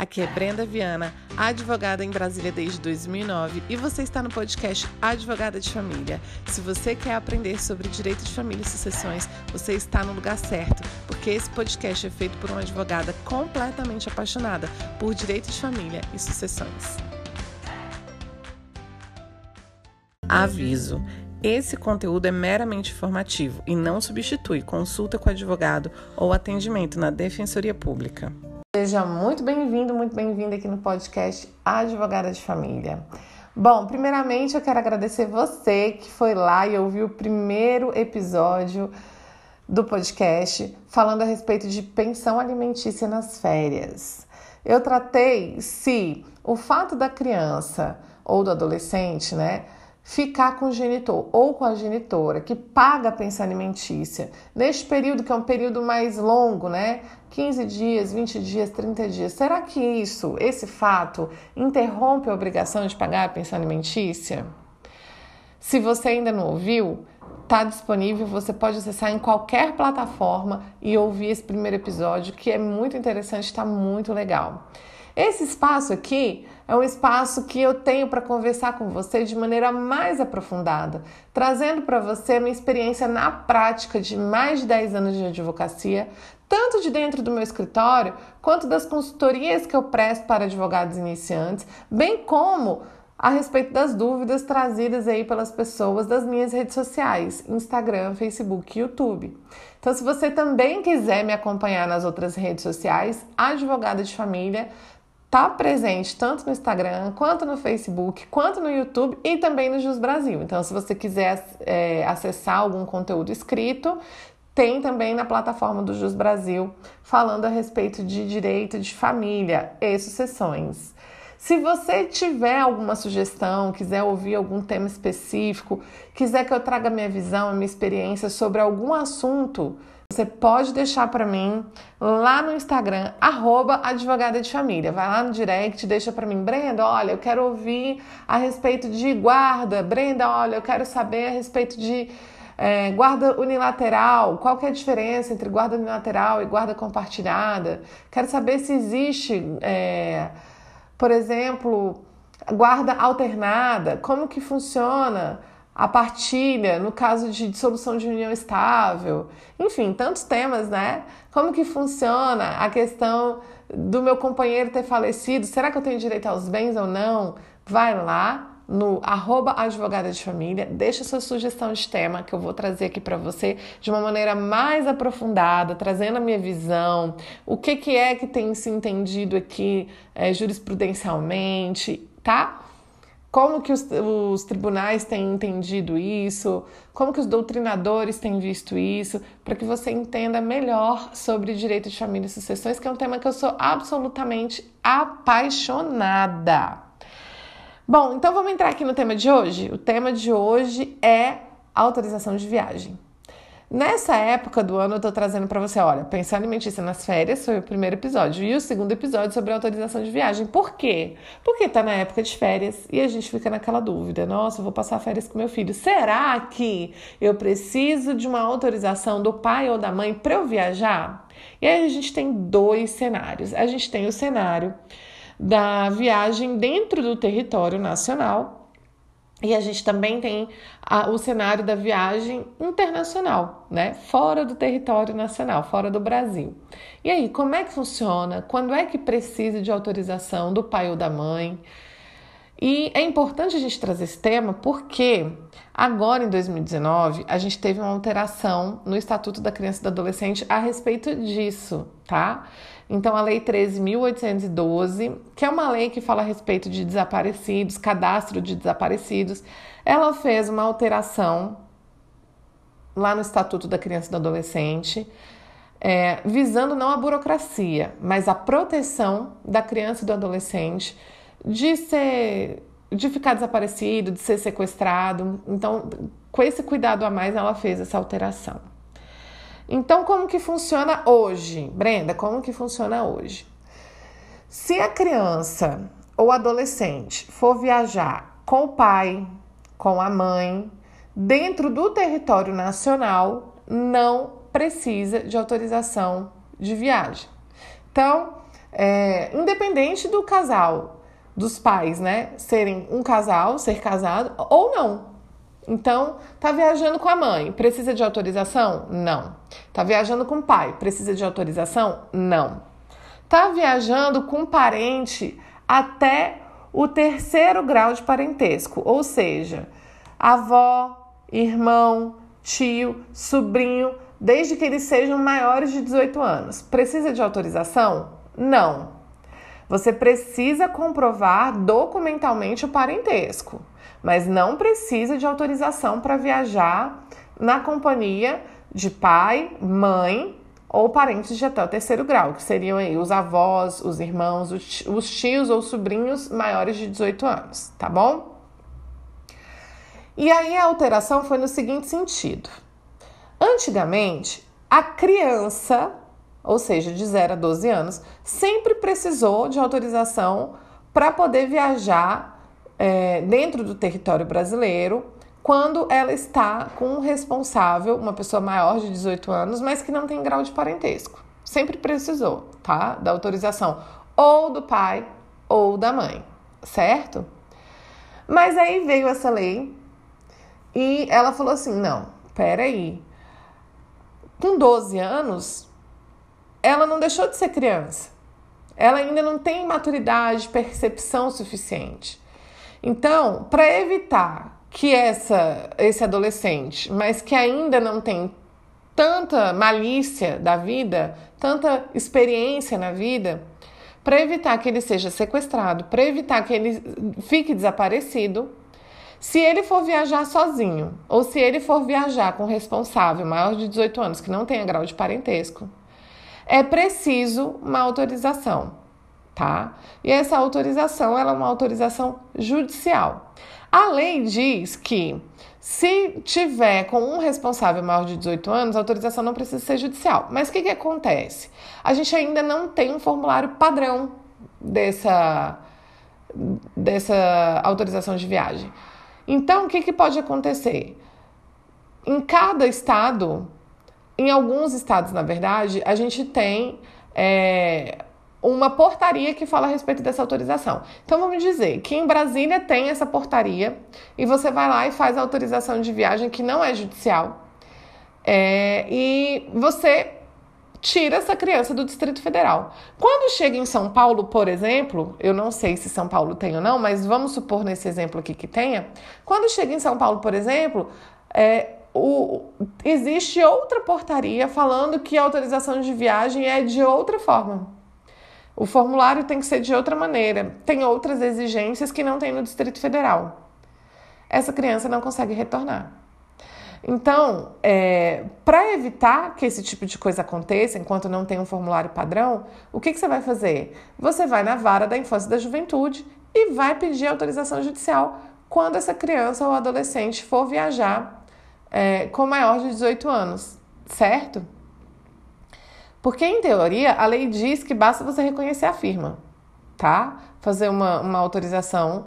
Aqui é Brenda Viana, advogada em Brasília desde 2009 e você está no podcast Advogada de Família. Se você quer aprender sobre direito de família e sucessões, você está no lugar certo, porque esse podcast é feito por uma advogada completamente apaixonada por direito de família e sucessões. Aviso: esse conteúdo é meramente informativo e não substitui consulta com advogado ou atendimento na Defensoria Pública. Seja muito bem-vindo, muito bem-vinda aqui no podcast Advogada de Família. Bom, primeiramente eu quero agradecer você que foi lá e ouviu o primeiro episódio do podcast falando a respeito de pensão alimentícia nas férias. Eu tratei se o fato da criança ou do adolescente, né, ficar com o genitor ou com a genitora que paga a pensão alimentícia neste período que é um período mais longo, né? 15 dias, 20 dias, 30 dias. Será que isso, esse fato, interrompe a obrigação de pagar a pensão alimentícia? Se você ainda não ouviu, está disponível, você pode acessar em qualquer plataforma e ouvir esse primeiro episódio, que é muito interessante, está muito legal. Esse espaço aqui é um espaço que eu tenho para conversar com você de maneira mais aprofundada, trazendo para você minha experiência na prática de mais de 10 anos de advocacia, tanto de dentro do meu escritório quanto das consultorias que eu presto para advogados iniciantes, bem como a respeito das dúvidas trazidas aí pelas pessoas das minhas redes sociais, Instagram, Facebook e YouTube. Então, se você também quiser me acompanhar nas outras redes sociais, Advogada de Família, tá presente tanto no Instagram, quanto no Facebook, quanto no YouTube e também no Jus Brasil. Então, se você quiser é, acessar algum conteúdo escrito, tem também na plataforma do Jus Brasil falando a respeito de direito de família e sucessões. Se você tiver alguma sugestão, quiser ouvir algum tema específico, quiser que eu traga minha visão, minha experiência sobre algum assunto, você pode deixar para mim lá no Instagram, arroba advogada de família. Vai lá no direct, deixa para mim, Brenda, olha, eu quero ouvir a respeito de guarda. Brenda, olha, eu quero saber a respeito de é, guarda unilateral. Qual que é a diferença entre guarda unilateral e guarda compartilhada? Quero saber se existe, é, por exemplo, guarda alternada. Como que funciona? A partilha, no caso de dissolução de união estável, enfim, tantos temas, né? Como que funciona a questão do meu companheiro ter falecido? Será que eu tenho direito aos bens ou não? Vai lá no arroba advogada de família, deixa sua sugestão de tema que eu vou trazer aqui para você de uma maneira mais aprofundada, trazendo a minha visão, o que, que é que tem se entendido aqui é, jurisprudencialmente, tá? Como que os, os, tribunais têm entendido isso, como que os doutrinadores têm visto isso, para que você entenda melhor sobre direito de família e sucessões, que é um tema que eu sou absolutamente apaixonada. Bom, então vamos entrar aqui no tema de hoje. O tema de hoje é autorização de viagem. Nessa época do ano, eu tô trazendo para você, olha, pensar alimentícia nas férias foi o primeiro episódio e o segundo episódio sobre autorização de viagem. Por quê? Porque tá na época de férias e a gente fica naquela dúvida. Nossa, vou passar férias com meu filho. Será que eu preciso de uma autorização do pai ou da mãe para eu viajar? E aí a gente tem dois cenários. A gente tem o cenário da viagem dentro do território nacional e a gente também tem a, o cenário da viagem internacional, né? Fora do território nacional, fora do Brasil. E aí, como é que funciona? Quando é que precisa de autorização do pai ou da mãe? E é importante a gente trazer esse tema porque agora em 2019 a gente teve uma alteração no Estatuto da Criança e do Adolescente a respeito disso, tá? Então, a Lei 13.812, que é uma lei que fala a respeito de desaparecidos, cadastro de desaparecidos, ela fez uma alteração lá no Estatuto da Criança e do Adolescente, é, visando não a burocracia, mas a proteção da criança e do adolescente de ser de ficar desaparecido, de ser sequestrado. Então, com esse cuidado a mais, ela fez essa alteração. Então, como que funciona hoje? Brenda, como que funciona hoje? Se a criança ou adolescente for viajar com o pai, com a mãe, dentro do território nacional, não precisa de autorização de viagem. Então, é, independente do casal, dos pais, né, serem um casal, ser casado ou não. Então, tá viajando com a mãe, precisa de autorização? Não. Tá viajando com o pai, precisa de autorização? Não. Tá viajando com um parente até o terceiro grau de parentesco, ou seja, avó, irmão, tio, sobrinho, desde que eles sejam maiores de 18 anos. Precisa de autorização? Não. Você precisa comprovar documentalmente o parentesco, mas não precisa de autorização para viajar na companhia de pai, mãe ou parentes de até o terceiro grau, que seriam aí os avós, os irmãos, os tios ou sobrinhos maiores de 18 anos, tá bom? E aí a alteração foi no seguinte sentido: antigamente, a criança, ou seja, de 0 a 12 anos, sempre precisou de autorização para poder viajar é, dentro do território brasileiro quando ela está com um responsável, uma pessoa maior de 18 anos, mas que não tem grau de parentesco. Sempre precisou, tá? Da autorização ou do pai ou da mãe, certo? Mas aí veio essa lei e ela falou assim: não, peraí. Com 12 anos, ela não deixou de ser criança. Ela ainda não tem maturidade, percepção suficiente. Então, para evitar que essa, esse adolescente, mas que ainda não tem tanta malícia da vida, tanta experiência na vida, para evitar que ele seja sequestrado, para evitar que ele fique desaparecido, se ele for viajar sozinho ou se ele for viajar com responsável maior de 18 anos que não tenha grau de parentesco, é preciso uma autorização, tá? E essa autorização ela é uma autorização judicial. A lei diz que se tiver com um responsável maior de 18 anos, a autorização não precisa ser judicial. Mas o que, que acontece? A gente ainda não tem um formulário padrão dessa, dessa autorização de viagem. Então, o que, que pode acontecer? Em cada estado, em alguns estados, na verdade, a gente tem é, uma portaria que fala a respeito dessa autorização. Então vamos dizer que em Brasília tem essa portaria e você vai lá e faz a autorização de viagem que não é judicial é, e você tira essa criança do Distrito Federal. Quando chega em São Paulo, por exemplo, eu não sei se São Paulo tem ou não, mas vamos supor nesse exemplo aqui que tenha. Quando chega em São Paulo, por exemplo, é, o, existe outra portaria falando que a autorização de viagem é de outra forma. O formulário tem que ser de outra maneira. Tem outras exigências que não tem no Distrito Federal. Essa criança não consegue retornar. Então, é, para evitar que esse tipo de coisa aconteça, enquanto não tem um formulário padrão, o que, que você vai fazer? Você vai na vara da infância e da juventude e vai pedir autorização judicial quando essa criança ou adolescente for viajar é, com maior de 18 anos, certo? Porque, em teoria, a lei diz que basta você reconhecer a firma, tá? Fazer uma, uma autorização,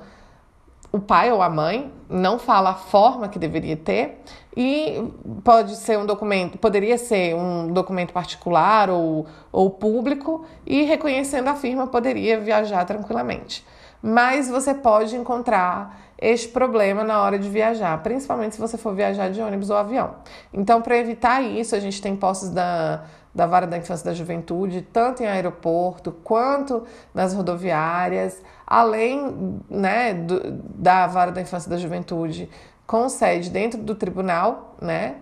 o pai ou a mãe não fala a forma que deveria ter e pode ser um documento, poderia ser um documento particular ou, ou público e reconhecendo a firma poderia viajar tranquilamente. Mas você pode encontrar este problema na hora de viajar, principalmente se você for viajar de ônibus ou avião. Então, para evitar isso, a gente tem postos da da Vara da Infância e da Juventude, tanto em aeroporto quanto nas rodoviárias, além né, do, da Vara da Infância e da Juventude, com sede dentro do tribunal, né,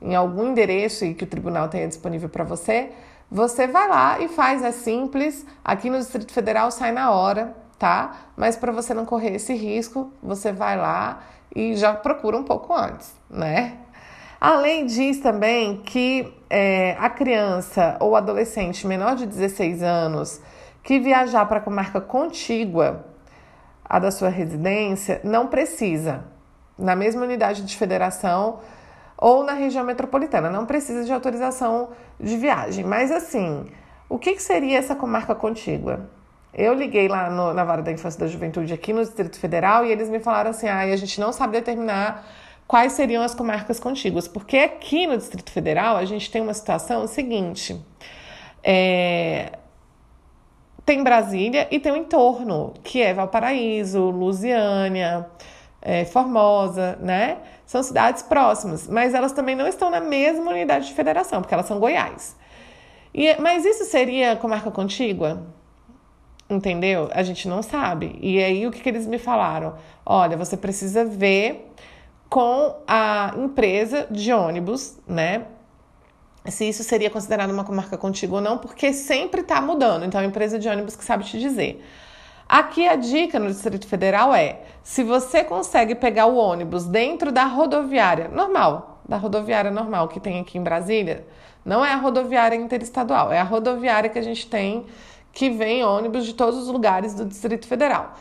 em algum endereço que o tribunal tenha disponível para você, você vai lá e faz, é simples, aqui no Distrito Federal sai na hora, tá? Mas para você não correr esse risco, você vai lá e já procura um pouco antes, né? A lei diz também que é, a criança ou adolescente menor de 16 anos que viajar para a comarca contígua à da sua residência não precisa, na mesma unidade de federação ou na região metropolitana, não precisa de autorização de viagem. Mas assim, o que, que seria essa comarca contígua? Eu liguei lá no, na Vara da Infância e da Juventude aqui no Distrito Federal e eles me falaram assim: ah, a gente não sabe determinar quais seriam as comarcas contíguas, porque aqui no Distrito Federal a gente tem uma situação seguinte: é, tem Brasília e tem o entorno, que é Valparaíso, Lusiânia, é, Formosa, né? São cidades próximas, mas elas também não estão na mesma unidade de federação, porque elas são Goiás. E, mas isso seria comarca contígua? Entendeu? A gente não sabe. E aí o que, que eles me falaram? Olha, você precisa ver com a empresa de ônibus, né? Se isso seria considerado uma comarca contígua ou não, porque sempre está mudando. Então, a empresa de ônibus que sabe te dizer. Aqui a dica no Distrito Federal é: se você consegue pegar o ônibus dentro da rodoviária normal, da rodoviária normal que tem aqui em Brasília, não é a rodoviária interestadual, é a rodoviária que a gente tem que vem ônibus de todos os lugares do Distrito Federal.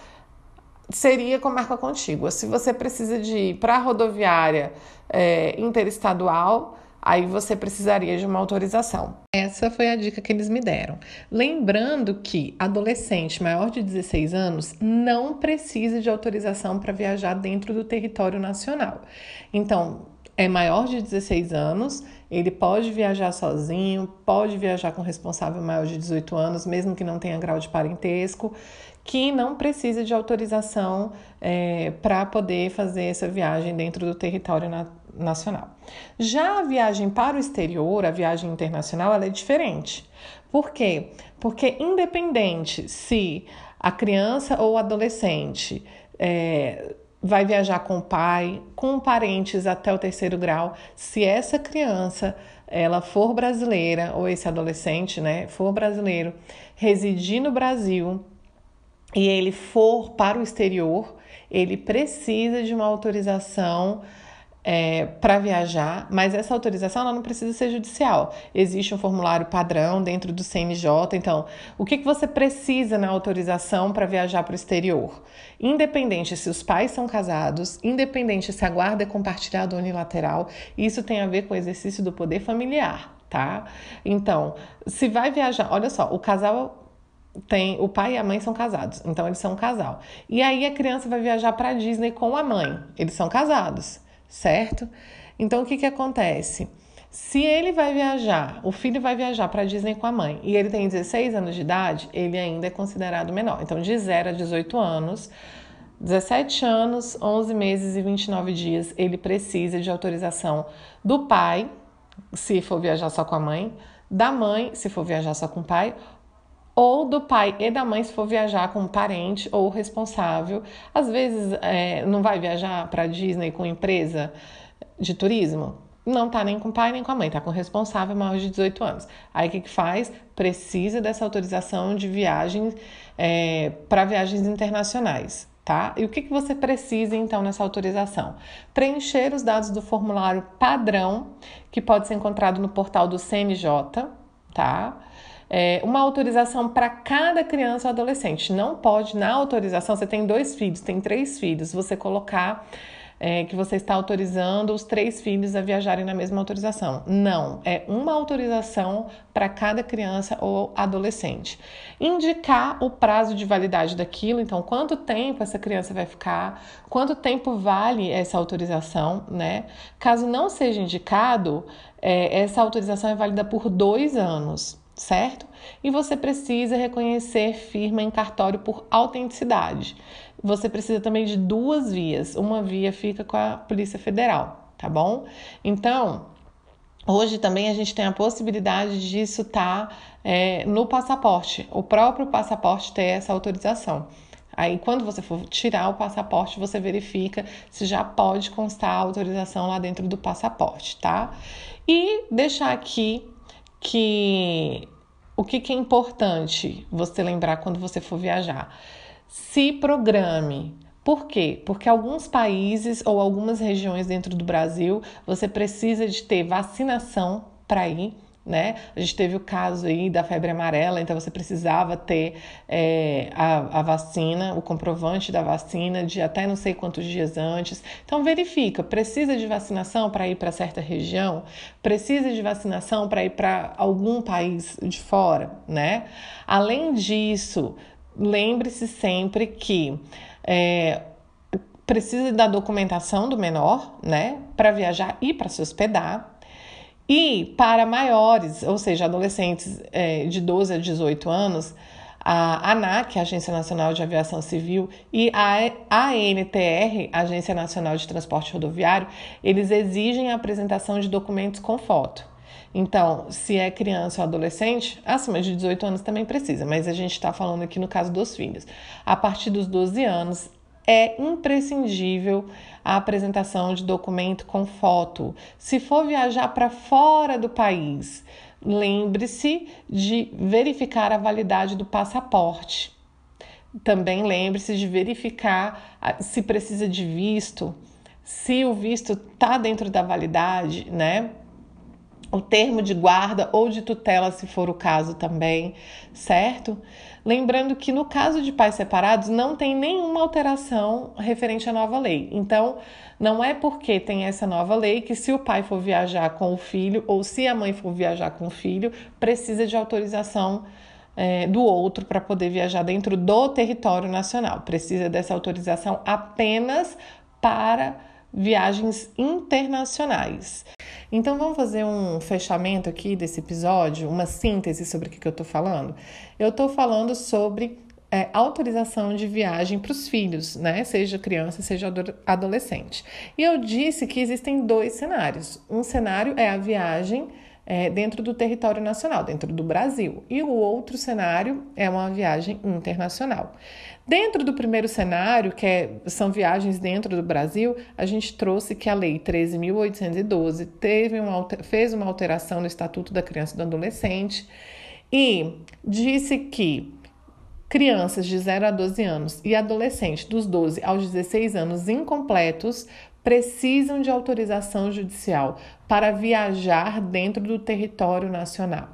Seria com marca contígua. Se você precisa de ir para a rodoviária é, interestadual, aí você precisaria de uma autorização. Essa foi a dica que eles me deram. Lembrando que adolescente maior de 16 anos não precisa de autorização para viajar dentro do território nacional. Então, é maior de 16 anos, ele pode viajar sozinho, pode viajar com responsável maior de 18 anos, mesmo que não tenha grau de parentesco, que não precisa de autorização é, para poder fazer essa viagem dentro do território na, nacional. Já a viagem para o exterior, a viagem internacional, ela é diferente. Por quê? Porque independente se a criança ou adolescente é, vai viajar com o pai, com parentes até o terceiro grau. Se essa criança ela for brasileira ou esse adolescente, né, for brasileiro, residir no Brasil e ele for para o exterior, ele precisa de uma autorização é, para viajar, mas essa autorização não precisa ser judicial. Existe um formulário padrão dentro do CNJ. Então, o que, que você precisa na autorização para viajar para o exterior? Independente se os pais são casados, independente se a guarda é compartilhada ou unilateral, isso tem a ver com o exercício do poder familiar, tá? Então, se vai viajar, olha só, o casal tem o pai e a mãe são casados, então eles são um casal. E aí a criança vai viajar para Disney com a mãe, eles são casados certo? Então o que, que acontece? Se ele vai viajar, o filho vai viajar para Disney com a mãe e ele tem 16 anos de idade, ele ainda é considerado menor. Então, de 0 a 18 anos, 17 anos, 11 meses e 29 dias, ele precisa de autorização do pai, se for viajar só com a mãe, da mãe, se for viajar só com o pai, ou do pai e da mãe se for viajar com um parente ou responsável. Às vezes é, não vai viajar para Disney com empresa de turismo, não tá nem com o pai nem com a mãe, tá com o responsável maior de 18 anos. Aí o que, que faz? Precisa dessa autorização de viagem é, para viagens internacionais. Tá? E o que, que você precisa então nessa autorização? Preencher os dados do formulário padrão, que pode ser encontrado no portal do CNJ, tá? É, uma autorização para cada criança ou adolescente. Não pode, na autorização, você tem dois filhos, tem três filhos, você colocar é, que você está autorizando os três filhos a viajarem na mesma autorização. Não, é uma autorização para cada criança ou adolescente. Indicar o prazo de validade daquilo, então quanto tempo essa criança vai ficar, quanto tempo vale essa autorização, né? Caso não seja indicado, é, essa autorização é válida por dois anos certo? E você precisa reconhecer firma em cartório por autenticidade. Você precisa também de duas vias. Uma via fica com a Polícia Federal, tá bom? Então, hoje também a gente tem a possibilidade disso estar tá, é, no passaporte, o próprio passaporte ter essa autorização. Aí, quando você for tirar o passaporte, você verifica se já pode constar a autorização lá dentro do passaporte, tá? E deixar aqui que o que, que é importante você lembrar quando você for viajar? Se programe. Por quê? Porque alguns países ou algumas regiões dentro do Brasil você precisa de ter vacinação para ir né? A gente teve o caso aí da febre amarela, então você precisava ter é, a, a vacina, o comprovante da vacina de até não sei quantos dias antes. Então verifica, precisa de vacinação para ir para certa região? Precisa de vacinação para ir para algum país de fora, né? Além disso, lembre-se sempre que é, precisa da documentação do menor, né? Para viajar e para se hospedar. E para maiores, ou seja, adolescentes é, de 12 a 18 anos, A ANAC, Agência Nacional de Aviação Civil, e a ANTR, Agência Nacional de Transporte Rodoviário, eles exigem a apresentação de documentos com foto. Então, se é criança ou adolescente, acima de 18 anos também precisa, mas a gente está falando aqui no caso dos filhos. A partir dos 12 anos, é imprescindível a apresentação de documento com foto. Se for viajar para fora do país, lembre-se de verificar a validade do passaporte. Também lembre-se de verificar se precisa de visto, se o visto está dentro da validade, né? O termo de guarda ou de tutela, se for o caso também, certo? Lembrando que no caso de pais separados não tem nenhuma alteração referente à nova lei. Então, não é porque tem essa nova lei que se o pai for viajar com o filho ou se a mãe for viajar com o filho, precisa de autorização é, do outro para poder viajar dentro do território nacional. Precisa dessa autorização apenas para viagens internacionais. Então vamos fazer um fechamento aqui desse episódio, uma síntese sobre o que eu estou falando. Eu estou falando sobre é, autorização de viagem para os filhos, né? Seja criança, seja adolescente. E eu disse que existem dois cenários. Um cenário é a viagem é, dentro do território nacional, dentro do Brasil, e o outro cenário é uma viagem internacional. Dentro do primeiro cenário, que é, são viagens dentro do Brasil, a gente trouxe que a Lei 13.812 teve uma, fez uma alteração no Estatuto da Criança e do Adolescente e disse que crianças de 0 a 12 anos e adolescentes dos 12 aos 16 anos incompletos precisam de autorização judicial para viajar dentro do território nacional.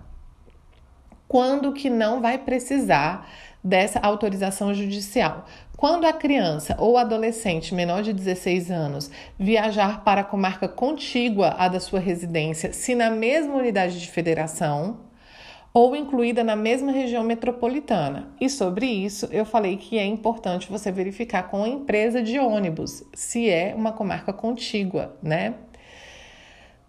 Quando que não vai precisar dessa autorização judicial? Quando a criança ou adolescente menor de 16 anos viajar para a comarca contígua à da sua residência, se na mesma unidade de federação, ou incluída na mesma região metropolitana. E sobre isso, eu falei que é importante você verificar com a empresa de ônibus se é uma comarca contígua, né?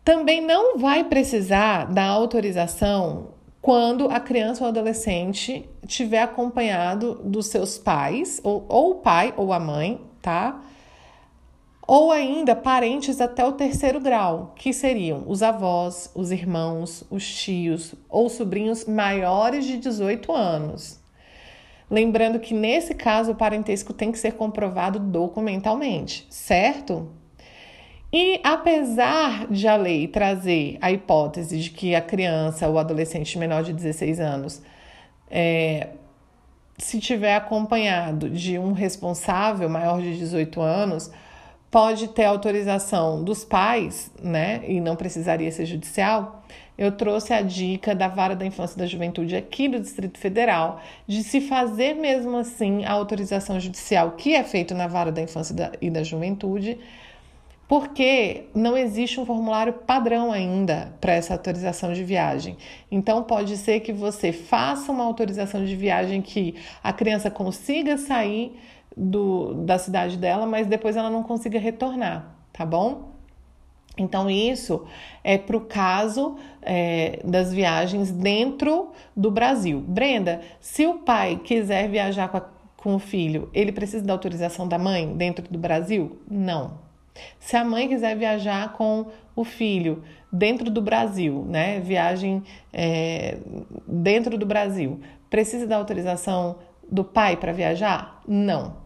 Também não vai precisar da autorização quando a criança ou adolescente tiver acompanhado dos seus pais, ou, ou o pai ou a mãe, tá? ou ainda parentes até o terceiro grau, que seriam os avós, os irmãos, os tios ou sobrinhos maiores de 18 anos. Lembrando que nesse caso o parentesco tem que ser comprovado documentalmente, certo? E apesar de a lei trazer a hipótese de que a criança ou adolescente menor de 16 anos, é, se tiver acompanhado de um responsável maior de 18 anos, pode ter autorização dos pais, né? E não precisaria ser judicial. Eu trouxe a dica da Vara da Infância e da Juventude aqui do Distrito Federal de se fazer mesmo assim a autorização judicial que é feito na Vara da Infância e da Juventude, porque não existe um formulário padrão ainda para essa autorização de viagem. Então pode ser que você faça uma autorização de viagem que a criança consiga sair do, da cidade dela, mas depois ela não consiga retornar, tá bom? Então, isso é para o caso é, das viagens dentro do Brasil. Brenda, se o pai quiser viajar com, a, com o filho, ele precisa da autorização da mãe dentro do Brasil? Não. Se a mãe quiser viajar com o filho dentro do Brasil, né? Viagem é, dentro do Brasil, precisa da autorização do pai para viajar? Não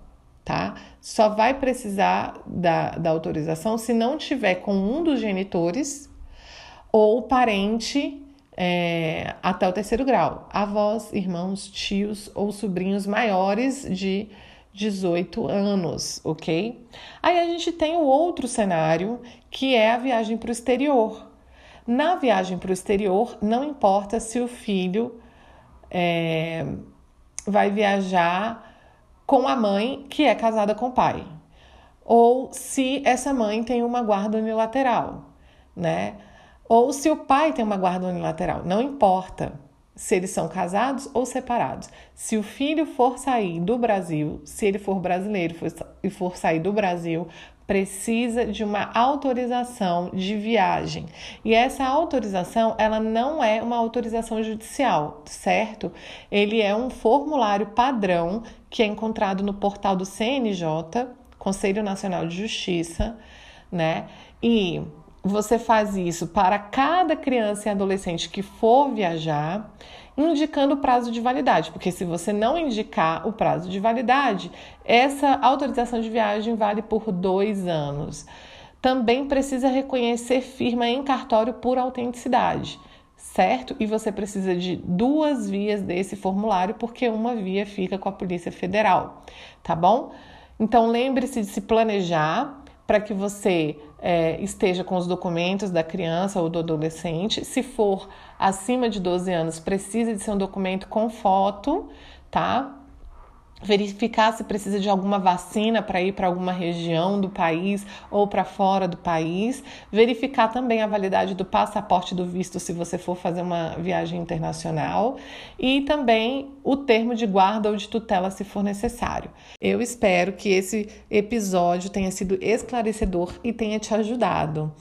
tá? Só vai precisar da, da autorização se não tiver com um dos genitores ou parente é, até o terceiro grau, avós, irmãos, tios ou sobrinhos maiores de 18 anos, ok? Aí a gente tem o outro cenário que é a viagem para o exterior. Na viagem para o exterior, não importa se o filho é, vai viajar com a mãe que é casada com o pai, ou se essa mãe tem uma guarda unilateral, né? Ou se o pai tem uma guarda unilateral, não importa se eles são casados ou separados. Se o filho for sair do Brasil, se ele for brasileiro e for sair do Brasil precisa de uma autorização de viagem. E essa autorização, ela não é uma autorização judicial, certo? Ele é um formulário padrão que é encontrado no portal do CNJ, Conselho Nacional de Justiça, né? E você faz isso para cada criança e adolescente que for viajar, indicando o prazo de validade, porque se você não indicar o prazo de validade, essa autorização de viagem vale por dois anos. Também precisa reconhecer firma em cartório por autenticidade, certo? E você precisa de duas vias desse formulário, porque uma via fica com a Polícia Federal, tá bom? Então lembre-se de se planejar para que você é, esteja com os documentos da criança ou do adolescente. Se for acima de 12 anos, precisa de ser um documento com foto, tá? Verificar se precisa de alguma vacina para ir para alguma região do país ou para fora do país, verificar também a validade do passaporte do visto se você for fazer uma viagem internacional e também o termo de guarda ou de tutela se for necessário. Eu espero que esse episódio tenha sido esclarecedor e tenha te ajudado.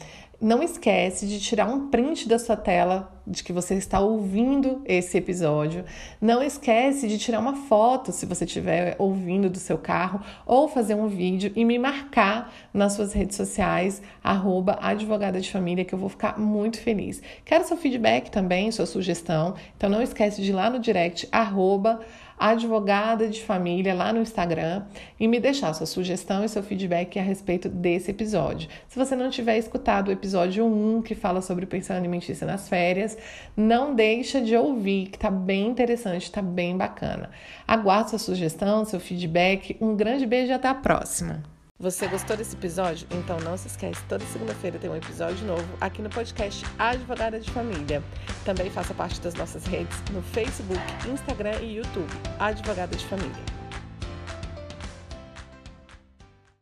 Não esquece de tirar um print da sua tela de que você está ouvindo esse episódio. Não esquece de tirar uma foto se você estiver ouvindo do seu carro ou fazer um vídeo e me marcar nas suas redes sociais, arroba advogada de família, que eu vou ficar muito feliz. Quero seu feedback também, sua sugestão, então não esquece de ir lá no direct, arroba advogada de família lá no Instagram e me deixar sua sugestão e seu feedback a respeito desse episódio. Se você não tiver escutado o episódio 1 que fala sobre pensão alimentícia nas férias, não deixa de ouvir, que tá bem interessante, tá bem bacana. Aguardo sua sugestão, seu feedback. Um grande beijo e até a próxima. Você gostou desse episódio? Então não se esquece, toda segunda-feira tem um episódio novo aqui no podcast Advogada de Família. Também faça parte das nossas redes no Facebook, Instagram e YouTube, Advogada de Família.